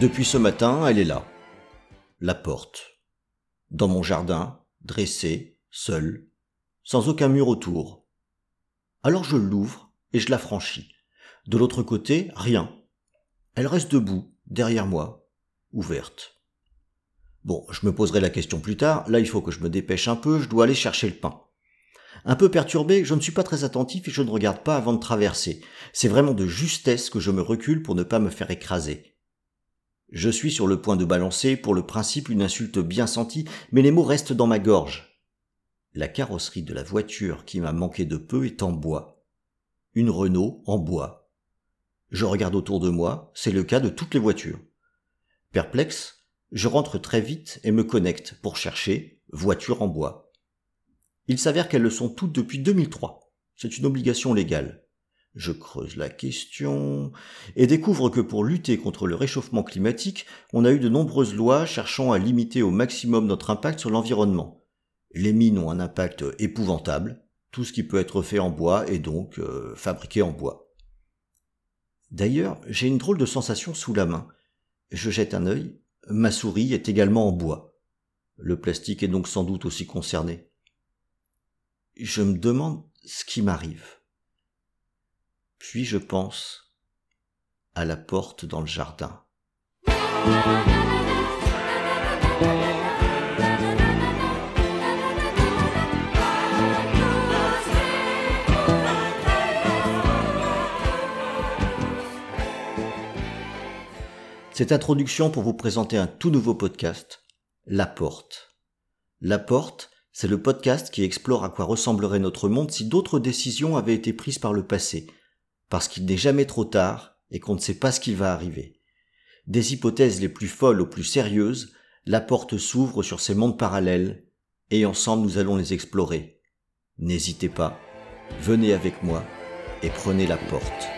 Depuis ce matin, elle est là. La porte. Dans mon jardin, dressée, seule, sans aucun mur autour. Alors je l'ouvre et je la franchis. De l'autre côté, rien. Elle reste debout, derrière moi, ouverte. Bon, je me poserai la question plus tard, là il faut que je me dépêche un peu, je dois aller chercher le pain. Un peu perturbé, je ne suis pas très attentif et je ne regarde pas avant de traverser. C'est vraiment de justesse que je me recule pour ne pas me faire écraser. Je suis sur le point de balancer pour le principe une insulte bien sentie, mais les mots restent dans ma gorge. La carrosserie de la voiture qui m'a manqué de peu est en bois. Une Renault en bois. Je regarde autour de moi, c'est le cas de toutes les voitures. Perplexe, je rentre très vite et me connecte pour chercher voiture en bois. Il s'avère qu'elles le sont toutes depuis 2003. C'est une obligation légale. Je creuse la question et découvre que pour lutter contre le réchauffement climatique, on a eu de nombreuses lois cherchant à limiter au maximum notre impact sur l'environnement. Les mines ont un impact épouvantable, tout ce qui peut être fait en bois est donc euh, fabriqué en bois. D'ailleurs, j'ai une drôle de sensation sous la main. Je jette un œil, ma souris est également en bois. Le plastique est donc sans doute aussi concerné. Je me demande ce qui m'arrive. Puis je pense à la porte dans le jardin? Cette introduction pour vous présenter un tout nouveau podcast, La Porte. La Porte, c'est le podcast qui explore à quoi ressemblerait notre monde si d'autres décisions avaient été prises par le passé, parce qu'il n'est jamais trop tard et qu'on ne sait pas ce qu'il va arriver. Des hypothèses les plus folles aux plus sérieuses, la porte s'ouvre sur ces mondes parallèles, et ensemble nous allons les explorer. N'hésitez pas, venez avec moi et prenez la porte.